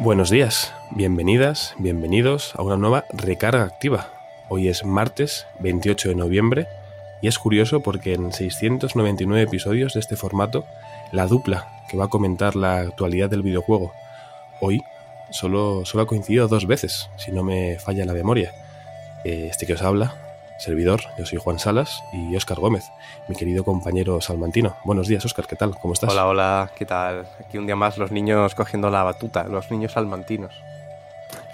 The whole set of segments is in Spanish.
Buenos días, bienvenidas, bienvenidos a una nueva recarga activa. Hoy es martes 28 de noviembre y es curioso porque en 699 episodios de este formato, la dupla que va a comentar la actualidad del videojuego hoy solo, solo ha coincidido dos veces, si no me falla la memoria. Eh, Este que os habla, servidor, yo soy Juan Salas y Óscar Gómez, mi querido compañero salmantino. Buenos días, Óscar, ¿qué tal? ¿Cómo estás? Hola, hola, ¿qué tal? Aquí un día más los niños cogiendo la batuta, los niños salmantinos.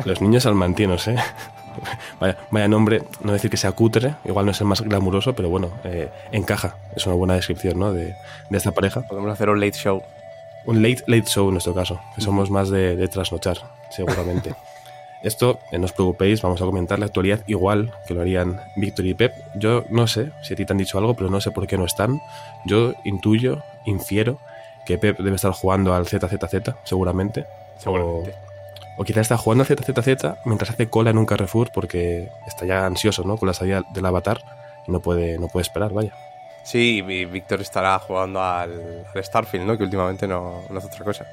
Los niños salmantinos, ¿eh? Vaya, vaya nombre, no decir que sea cutre, igual no es el más glamuroso, pero bueno, eh, encaja. Es una buena descripción, ¿no? De, de esta pareja. Podemos hacer un late show. Un late, late show en nuestro caso, que somos más de, de trasnochar, seguramente. Esto, eh, no os preocupéis, vamos a comentar la actualidad igual que lo harían Víctor y Pep. Yo no sé si a ti te han dicho algo, pero no sé por qué no están. Yo intuyo, infiero que Pep debe estar jugando al ZZZ, seguramente. Seguramente. O, o quizá está jugando al ZZZ mientras hace cola en un Carrefour porque está ya ansioso, ¿no? Con la salida del avatar y no puede, no puede esperar, vaya. Sí, y Víctor estará jugando al, al Starfield, ¿no? Que últimamente no, no hace otra cosa.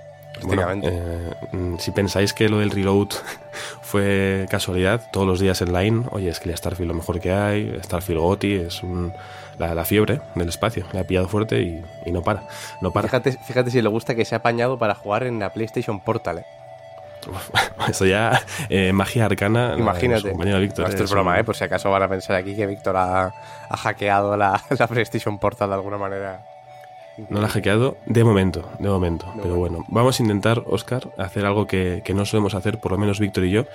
Bueno, eh, mm, si pensáis que lo del reload fue casualidad, todos los días en line, oye, es que el Starfield lo mejor que hay, Starfield Gotti es un- la, la fiebre del espacio, le ha pillado fuerte y, y no para, no para. Fíjate, fíjate si le gusta que se ha apañado para jugar en la PlayStation Portal, ¿eh? Esto ya, eh, magia arcana. la Imagínate. compañero Víctor, No, esto es broma, ¿eh? Por si acaso van a pensar aquí que Víctor ha, ha hackeado la, la PlayStation Portal de alguna manera. No la ha hackeado de momento, de momento. Pero bueno, vamos a intentar, Oscar, hacer algo que, que no solemos hacer, por lo menos Víctor y yo,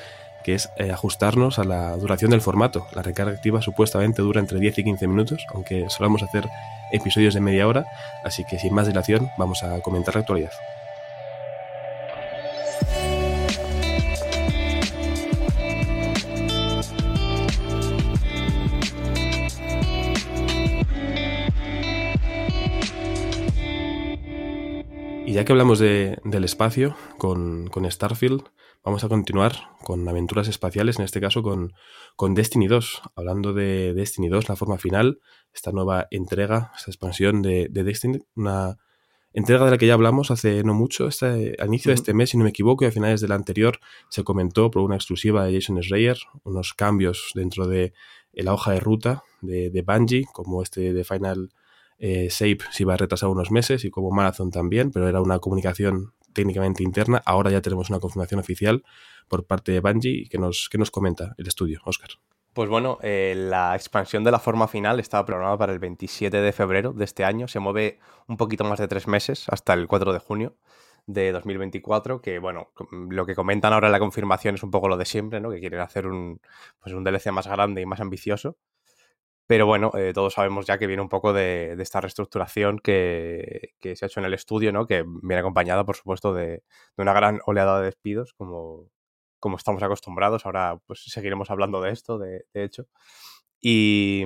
que es eh, ajustarnos a la duración del formato. La recarga activa supuestamente dura entre 10 y 15 minutos, aunque solemos hacer episodios de media hora, así que sin más dilación vamos a comentar la actualidad. Ya que hablamos de- del espacio con, con Starfield, vamos a continuar con aventuras espaciales, en este caso con, con Destiny 2. Hablando de Destiny 2, la forma final, esta nueva entrega, esta expansión de, de Destiny, una entrega de la que ya hablamos hace no mucho, este, al inicio de este mes, si no me equivoco, y a finales del anterior se comentó por una exclusiva de Jason Schreier unos cambios dentro de la hoja de ruta de, de Bungie, como este de Final eh, Shape se iba a retrasar unos meses y como Marathon también, pero era una comunicación técnicamente interna. Ahora ya tenemos una confirmación oficial por parte de Bungie que nos, que nos comenta el estudio, Oscar. Pues bueno, eh, la expansión de la forma final estaba programada para el 27 de febrero de este año. Se mueve un poquito más de tres meses, hasta el 4 de junio de 2024, que bueno, lo que comentan ahora en la confirmación es un poco lo de siempre, ¿no? Que quieren hacer un, pues un DLC más grande y más ambicioso. Pero bueno, eh, todos sabemos ya que viene un poco de, esta reestructuración que, se ha hecho en el estudio, ¿no? Que viene acompañada, por supuesto, de, una gran oleada de despidos, como, como estamos acostumbrados. Ahora pues seguiremos hablando de esto, de hecho. Y,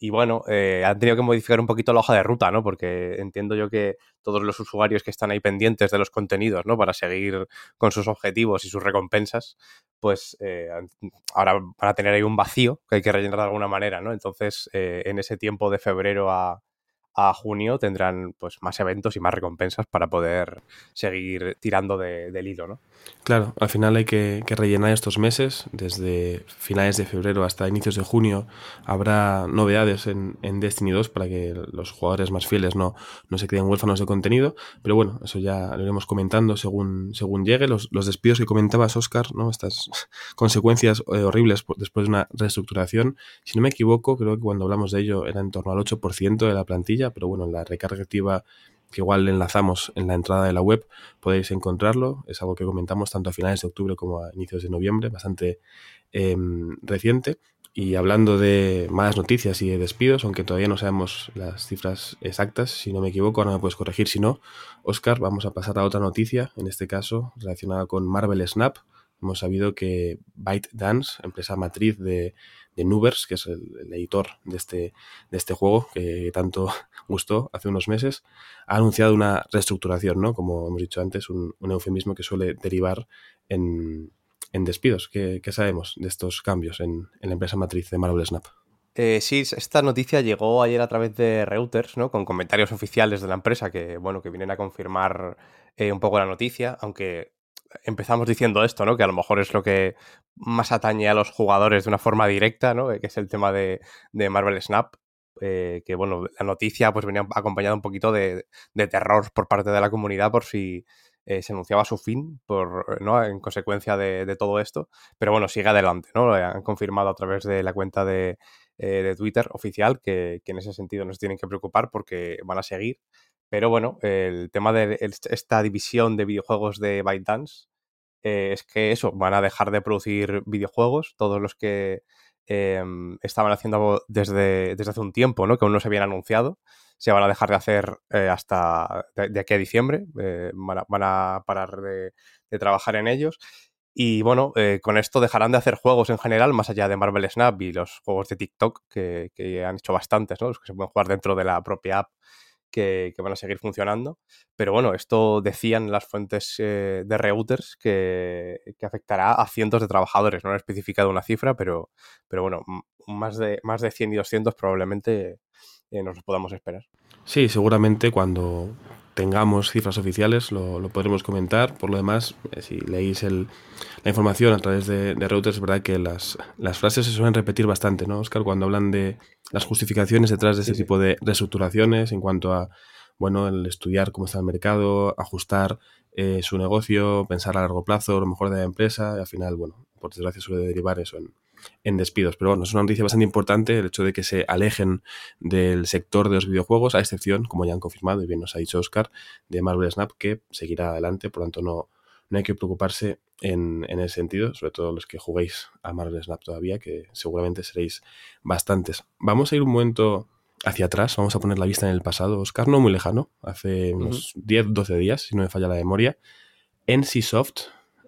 y bueno, eh, han tenido que modificar un poquito la hoja de ruta, ¿no? Porque entiendo yo que todos los usuarios que están ahí pendientes de los contenidos, ¿no? Para seguir con sus objetivos y sus recompensas, pues eh, ahora van a tener ahí un vacío que hay que rellenar de alguna manera, ¿no? Entonces, eh, en ese tiempo de febrero a, a junio tendrán pues más eventos y más recompensas para poder seguir tirando de- del hilo, ¿no? Claro, al final hay que, que rellenar estos meses. Desde finales de febrero hasta inicios de junio habrá novedades en, en Destiny 2 para que los jugadores más fieles no, no se queden huérfanos de contenido. Pero bueno, eso ya lo iremos comentando según, según llegue. Los, los despidos que comentabas, Oscar, ¿no? estas consecuencias eh, horribles después de una reestructuración. Si no me equivoco, creo que cuando hablamos de ello era en torno al 8% de la plantilla, pero bueno, en la recarga activa que igual enlazamos en la entrada de la web, podéis encontrarlo. Es algo que comentamos tanto a finales de octubre como a inicios de noviembre, bastante eh, reciente. Y hablando de malas noticias y de despidos, aunque todavía no sabemos las cifras exactas, si no me equivoco, ahora me puedes corregir si no, Oscar, vamos a pasar a otra noticia, en este caso relacionada con Marvel Snap. Hemos sabido que ByteDance, empresa matriz de, de Nubers, que es el, editor de este, de este juego que tanto gustó hace unos meses, ha anunciado una reestructuración, ¿no? Como hemos dicho antes, un, eufemismo que suele derivar en, despidos. ¿Qué, sabemos de estos cambios en, la empresa matriz de Marvel Snap? Eh, sí, esta noticia llegó ayer a través de Reuters, ¿no? Con comentarios oficiales de la empresa que, bueno, que vienen a confirmar eh, un poco la noticia, aunque empezamos diciendo esto, ¿no? Que a lo mejor es lo que más atañe a los jugadores de una forma directa, ¿no? Que es el tema de, Marvel Snap. Eh, que bueno, la noticia pues venía acompañada un poquito de, terror por parte de la comunidad por si eh, se anunciaba su fin por, ¿no? en consecuencia de, todo esto. Pero bueno, sigue adelante, ¿no? Han confirmado a través de la cuenta de, eh, Twitter oficial que, que, en ese sentido no se tienen que preocupar porque van a seguir pero bueno, el tema de esta división de videojuegos de ByteDance eh, es que eso, van a dejar de producir videojuegos, todos los que em, estaban haciendo desde, desde hace un tiempo, ¿no? que aún no se habían anunciado, se van a dejar de hacer eh, hasta de, aquí a diciembre, eh, van, a, parar de, trabajar en ellos. Y bueno, con esto dejarán de hacer juegos en general, más allá de Marvel Snap y los juegos de TikTok, que, que han hecho bastantes, ¿no? los que se pueden jugar dentro de la propia app que, van a seguir funcionando. Pero bueno, esto decían las fuentes eh, de Reuters que, afectará a cientos de trabajadores. No han especificado una cifra, pero, pero bueno, más de, más de 100 y 200 probablemente eh, nos lo podamos esperar. Sí, seguramente cuando tengamos cifras oficiales lo, podremos comentar. Por lo demás, eh, si leéis el, la información a través de, Reuters, es verdad que las, las, frases se suelen repetir bastante, ¿no, Oscar? Cuando hablan de las justificaciones detrás de ese tipo de reestructuraciones en cuanto a, bueno, el estudiar cómo está el mercado, ajustar eh, su negocio, pensar a largo plazo, lo mejor de la empresa, y al final, bueno, por desgracia suele derivar eso en, en despidos. Pero bueno, es una noticia bastante importante el hecho de que se alejen del sector de los videojuegos, a excepción, como ya han confirmado y bien nos ha dicho Oscar, de Marvel Snap, que seguirá adelante, por lo tanto no, no hay que preocuparse en, en ese sentido, sobre todo los que juguéis a Marvel Snap todavía, que seguramente seréis bastantes. Vamos a ir un momento hacia atrás, vamos a poner la vista en el pasado, Oscar, no muy lejano, hace unos 10, 12 días, si no me falla la memoria, NCSoft,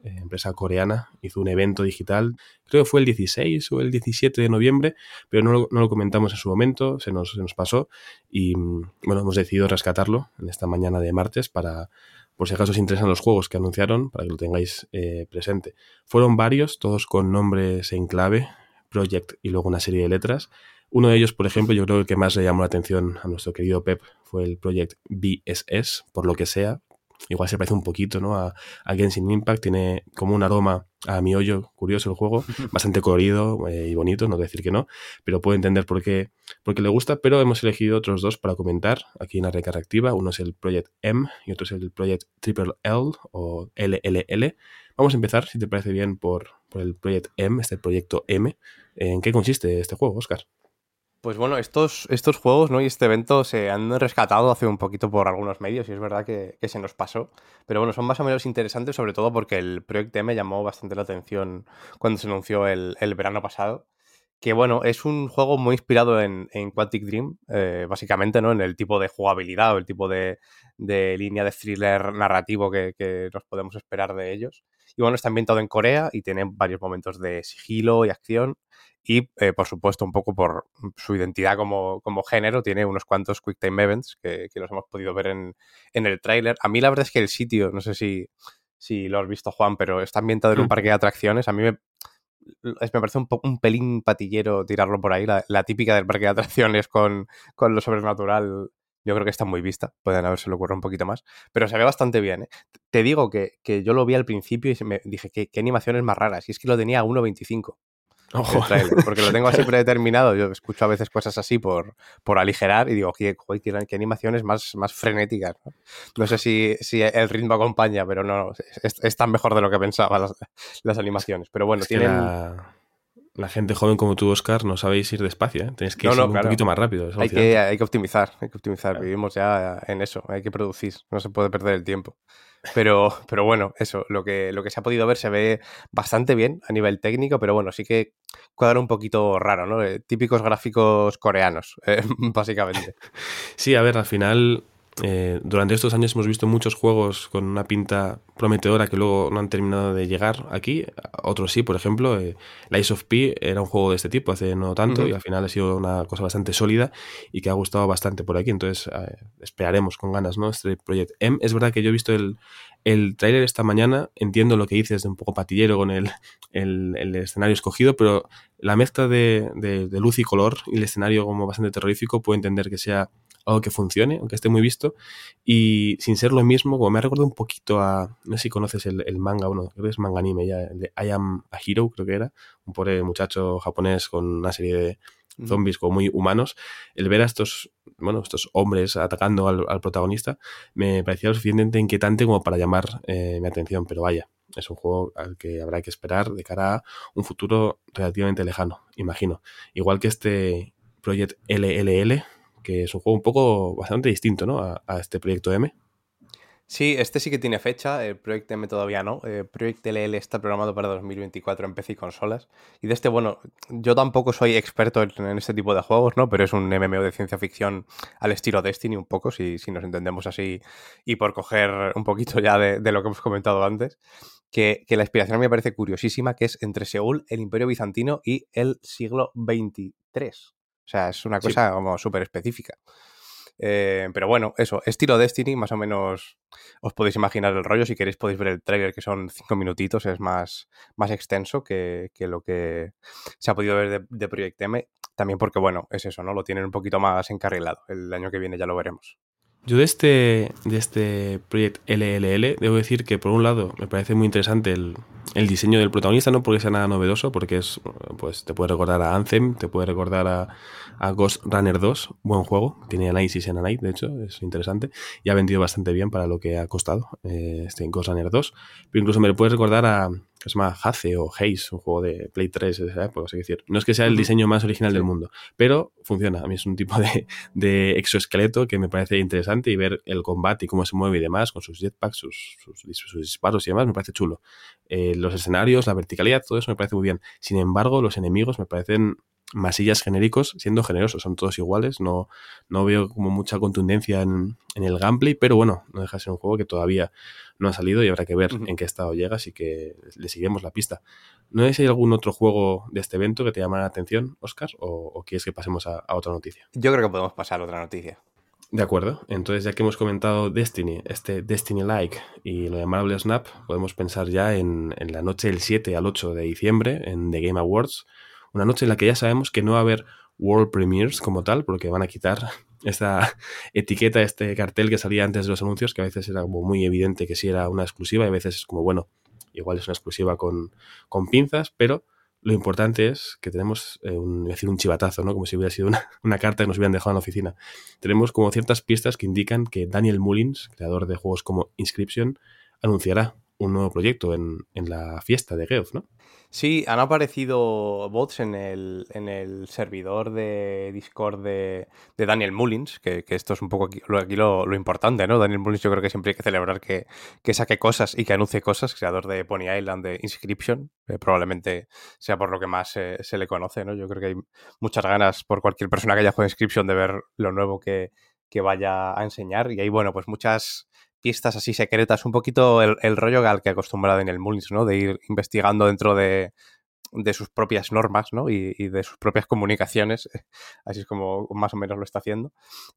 eh, empresa coreana, hizo un evento digital, creo que fue el 16 o el 17 de noviembre, pero no lo, comentamos en su momento, se nos, se nos pasó y mm, bueno, hemos decidido rescatarlo en esta mañana de martes para, por si acaso os interesan los juegos que anunciaron, para que lo tengáis eh, presente. Fueron varios, todos con nombres en clave, Project y luego una serie de letras. Uno de ellos, por ejemplo, yo creo que el que más le llamó la atención a nuestro querido Pep fue el Project BSS, por lo que sea, igual se parece un poquito ¿no? a, a, Genshin Impact, tiene como un aroma a mi hoyo curioso el juego, bastante colorido eh, y bonito, no decir que no, pero puedo entender por qué, por qué le gusta, pero hemos elegido otros dos para comentar aquí en la recarga activa, uno es el Project M y otro es el Project Triple L o LLL. Vamos a empezar, si te parece bien, por, por el Project M, este proyecto M. ¿En qué consiste este juego, Oscar? Pues bueno, estos, estos juegos ¿no? y este evento se han rescatado hace un poquito por algunos medios y es verdad que, se nos pasó. Pero bueno, son más o menos interesantes, sobre todo porque el Project M llamó bastante la atención cuando se anunció el, verano pasado. Que bueno, es un juego muy inspirado en, en Quantic Dream, eh, básicamente, ¿no? En el tipo de jugabilidad o el tipo de, línea de thriller narrativo que, que nos podemos esperar de ellos. Y bueno, está ambientado en Corea y tiene varios momentos de sigilo y acción y, eh, por supuesto, un poco por su identidad como, género, tiene unos cuantos Quick Time Events que, los hemos podido ver en, el tráiler. A mí la verdad es que el sitio, no sé si, si lo has visto, Juan, pero está ambientado en un mm. parque de atracciones. A mí me, me parece un, un pelín patillero tirarlo por ahí, la, típica del parque de atracciones con, con, lo sobrenatural. Yo creo que está muy vista, pueden haberse lo ocurrido un poquito más, pero se ve bastante bien. ¿eh? Te digo que, yo lo vi al principio y me dije, ¿qué, qué animaciones más raras? Y es que lo tenía a 1.25 porque lo tengo así predeterminado. Yo escucho a veces cosas así por, por aligerar y digo, qué, qué animaciones más, más frenéticas. No, sé si, si, el ritmo acompaña, pero no, es, tan mejor de lo que pensaba las, animaciones. Pero bueno, tienen... la gente joven como tú, Oscar, no sabéis ir despacio, ¿eh? Tenéis que ir un poquito más rápido. Hay que, hay que, optimizar, hay que optimizar. Vivimos ya en eso, hay que producir, no se puede perder el tiempo. Pero, pero bueno, eso, lo que, lo que se ha podido ver se ve bastante bien a nivel técnico, pero bueno, sí que cuadra un poquito raro, ¿no? Eh, típicos gráficos coreanos, eh, básicamente. Sí, a ver, al final eh, durante estos años hemos visto muchos juegos con una pinta prometedora que luego no han terminado de llegar aquí. Otros sí, por ejemplo, eh, Lies of P era un juego de este tipo hace no tanto y al final ha sido una cosa bastante sólida y que ha gustado bastante por aquí. Entonces eh, esperaremos con ganas ¿no? este Project M. Es verdad que yo he visto el, el tráiler esta mañana, entiendo lo que dices de un poco patillero con el, el, escenario escogido, pero la mezcla de, de, luz y color y el escenario como bastante terrorífico puedo entender que sea algo que funcione, aunque esté muy visto, y sin ser lo mismo, como me ha recordado un poquito a, no sé si conoces el, manga, bueno, creo que es manga anime ya, el de I Am a Hero, creo que era, un pobre muchacho japonés con una serie de zombies como muy humanos, el ver a estos, bueno, estos hombres atacando al, protagonista me parecía lo suficientemente inquietante como para llamar eh, mi atención, pero vaya, es un juego al que habrá que esperar de cara a un futuro relativamente lejano, imagino. Igual que este Project LLL, que es un juego un poco bastante distinto ¿no? a, este proyecto M. Sí, este sí que tiene fecha, el Proyecto M todavía no. El Proyecto LL está programado para 2024 en PC y consolas. Y de este, bueno, yo tampoco soy experto en, este tipo de juegos, ¿no? Pero es un MMO de ciencia ficción al estilo Destiny, un poco, si, nos entendemos así. Y por coger un poquito ya de, lo que hemos comentado antes, que, que, la inspiración me parece curiosísima, que es entre Seúl, el Imperio Bizantino y el siglo XXIII. O sea, es una cosa como súper específica. Eh, pero bueno, eso, estilo Destiny, más o menos os podéis imaginar el rollo. Si queréis podéis ver el trailer, que son cinco minutitos, es más, más extenso que, lo que se ha podido ver de, de, Project M. También porque, bueno, es eso, ¿no? Lo tienen un poquito más encarrilado. El año que viene ya lo veremos. Yo de este, de este Project LLL debo decir que por un lado me parece muy interesante el, el diseño del protagonista, no porque sea nada novedoso, porque es, pues te puede recordar a Anthem, te puede recordar a, a Ghost Runner 2, buen juego, tiene análisis en Night, de hecho, es interesante, y ha vendido bastante bien para lo que ha costado eh, este Ghost Runner 2, pero incluso me lo puede recordar a, que se llama Haze o Haze, un juego de Play 3 de esa época, decir. No es que sea el diseño más original del mundo, pero funciona. A mí es un tipo de, de, exoesqueleto que me parece interesante y ver el combate y cómo se mueve y demás, con sus jetpacks, sus, sus, disparos y demás, me parece chulo. Eh, los escenarios, la verticalidad, todo eso me parece muy bien. Sin embargo, los enemigos me parecen masillas genéricos siendo generosos, son todos iguales, no, no veo como mucha contundencia en, el gameplay, pero bueno, no deja de ser un juego que todavía no ha salido y habrá que ver en qué estado llega, así que le seguiremos la pista. ¿No es hay algún otro juego de este evento que te llama la atención, Oscar, o, quieres que pasemos a, otra noticia? Yo creo que podemos pasar a otra noticia. De acuerdo, entonces ya que hemos comentado Destiny, este Destiny Like y lo Marvel Snap, podemos pensar ya en, en la noche del 7 al 8 de diciembre en The Game Awards, una noche en la que ya sabemos que no va a haber World Premiers como tal, porque van a quitar esta etiqueta, este cartel que salía antes de los anuncios, que a veces era como muy evidente que sí era una exclusiva y a veces es como, bueno, igual es una exclusiva con, con pinzas, pero lo importante es que tenemos eh, un, decir, un chivatazo, ¿no? Como si hubiera sido una, una, carta que nos hubieran dejado en la oficina. Tenemos como ciertas pistas que indican que Daniel Mullins, creador de juegos como Inscription, anunciará un nuevo proyecto en, en la fiesta de Geoff, ¿no? Sí, han aparecido bots en el, en el servidor de Discord de, Daniel Mullins, que, que, esto es un poco aquí, lo, aquí lo, lo, importante, ¿no? Daniel Mullins yo creo que siempre hay que celebrar que, que saque cosas y que anuncie cosas, creador de Pony Island, de Inscription, probablemente sea por lo que más se le conoce, ¿no? Yo creo que hay muchas ganas por cualquier persona que haya jugado Inscription de ver lo nuevo que, que vaya a enseñar y hay, bueno, pues muchas pistas así secretas, un poquito el, rollo al que acostumbrado en el Mullins, ¿no? De ir investigando dentro de, sus propias normas, ¿no? Y, de sus propias comunicaciones, así es como más o menos lo está haciendo.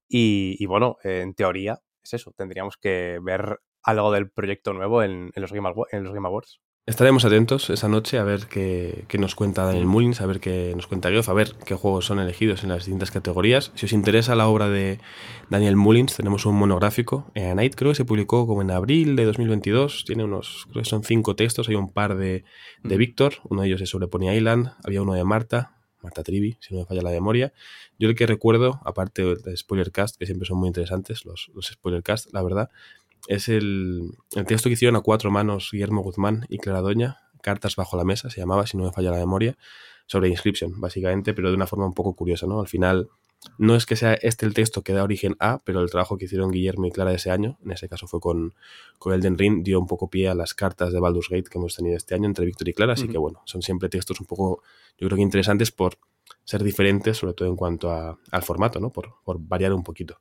Y, bueno, en teoría es eso, tendríamos que ver algo del proyecto nuevo en, los, en los Game Awards. Estaremos atentos esa noche a ver qué, nos cuenta Daniel Mullins, a ver qué nos cuenta Geoff, a ver qué juegos son elegidos en las distintas categorías. Si os interesa la obra de Daniel Mullins, tenemos un monográfico en Night, creo que se publicó como en abril de 2022. Tiene unos, creo que son cinco textos, hay un par de, de mm. Víctor, uno de ellos es sobre Pony Island, había uno de Marta, Marta Trivi, si no me falla la memoria. Yo el que recuerdo, aparte de Spoilercast, que siempre son muy interesantes los, los Spoilercast, la verdad, es el, texto que hicieron a cuatro manos Guillermo Guzmán y Clara Doña, Cartas bajo la mesa, se llamaba, si no me falla la memoria, sobre Inscription, básicamente, pero de una forma un poco curiosa, ¿no? Al final, no es que sea este el texto que da origen a, pero el trabajo que hicieron Guillermo y Clara ese año, en ese caso fue con, con Elden Ring, dio un poco pie a las cartas de Baldur's Gate que hemos tenido este año entre Víctor y Clara, así que bueno, son siempre textos un poco, yo creo que interesantes por ser diferentes, sobre todo en cuanto al formato, ¿no? Por, por variar un poquito.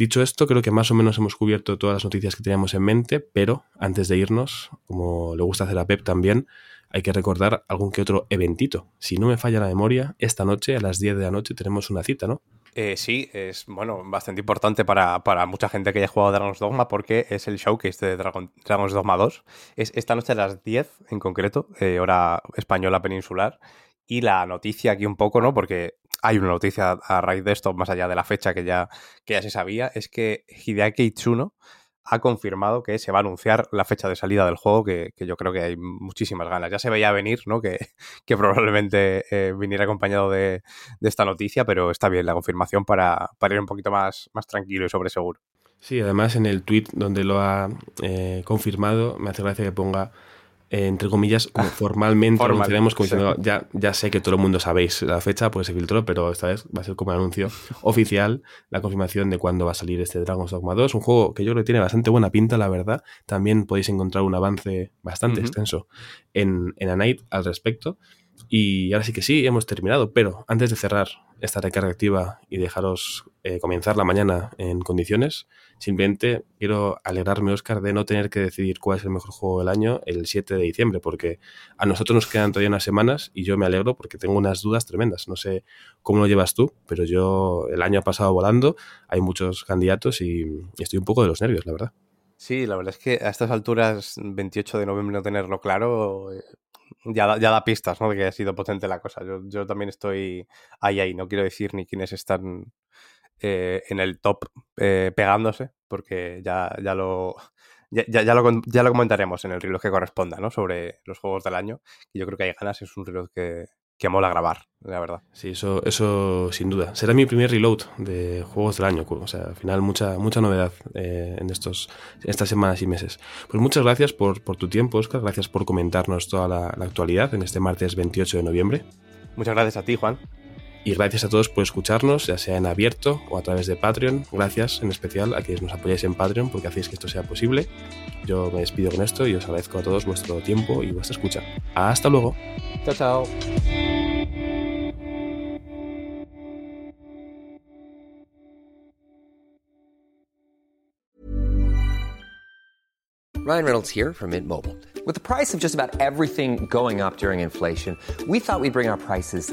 Dicho esto, creo que más o menos hemos cubierto todas las noticias que teníamos en mente, pero antes de irnos, como le gusta hacer a Pep también, hay que recordar algún que otro eventito. Si no me falla la memoria, esta noche a las 10 de la noche tenemos una cita, ¿no? Eh, sí, es bueno, bastante importante para, mucha gente que haya jugado Dragon's Dogma porque es el showcase de Dragon's Dogma 2. Es esta noche a las 10 en concreto, eh, hora española peninsular. Y la noticia aquí un poco, ¿no? Porque hay una noticia a raíz de esto, más allá de la fecha que ya, que ya se sabía, es que Hideaki Itsuno ha confirmado que se va a anunciar la fecha de salida del juego, que, yo creo que hay muchísimas ganas. Ya se veía venir, ¿no? Que, que probablemente eh, viniera acompañado de, esta noticia, pero está bien la confirmación para, para, ir un poquito más, más tranquilo y sobre seguro. Sí, además en el tweet donde lo ha eh, confirmado, me hace gracia que ponga eh, entre comillas, como formalmente Formal, anunciaremos como diciendo, ya, ya sé que todo el mundo sabéis la fecha, pues se filtró, pero esta vez va a ser como un anuncio oficial la confirmación de cuándo va a salir este Dragon's Dogma 2, un juego que yo creo que tiene bastante buena pinta, la verdad. También podéis encontrar un avance bastante extenso en, en A Night al respecto. Y ahora sí que sí, hemos terminado, pero antes de cerrar esta recarga activa y dejaros eh, comenzar la mañana en condiciones, simplemente quiero alegrarme, Oscar, de no tener que decidir cuál es el mejor juego del año el 7 de diciembre, porque a nosotros nos quedan todavía unas semanas y yo me alegro porque tengo unas dudas tremendas. No sé cómo lo llevas tú, pero yo el año ha pasado volando, hay muchos candidatos y estoy un poco de los nervios, la verdad. Sí, la verdad es que a estas alturas, 28 de noviembre, no tenerlo claro, eh, ya da, ya da pistas, ¿no? De que ha sido potente la cosa. Yo, yo también estoy ahí, ahí. No quiero decir ni quiénes están eh, en el top eh, pegándose, porque ya, ya lo. Ya, ya, lo, ya lo comentaremos en el reloj que corresponda, ¿no? Sobre los juegos del año. Y yo creo que hay ganas, es un reloj que, que mola grabar, la verdad. Sí, eso, eso sin duda. Será mi primer reload de juegos del año. O sea, al final mucha, mucha novedad eh, en, estos, estas semanas y meses. Pues muchas gracias por, por tu tiempo, Oscar. Gracias por comentarnos toda la, la actualidad en este martes 28 de noviembre. Muchas gracias a ti, Juan. Y gracias a todos por escucharnos, ya sea en abierto o a través de Patreon. Gracias en especial a quienes nos apoyáis en Patreon porque hacéis que esto sea posible. Yo me despido con esto y os agradezco a todos vuestro tiempo y vuestra escucha. Hasta luego. Chao, chao. Ryan Reynolds here from Mint Mobile. With the price of just about everything going up during inflation, we thought we'd bring our prices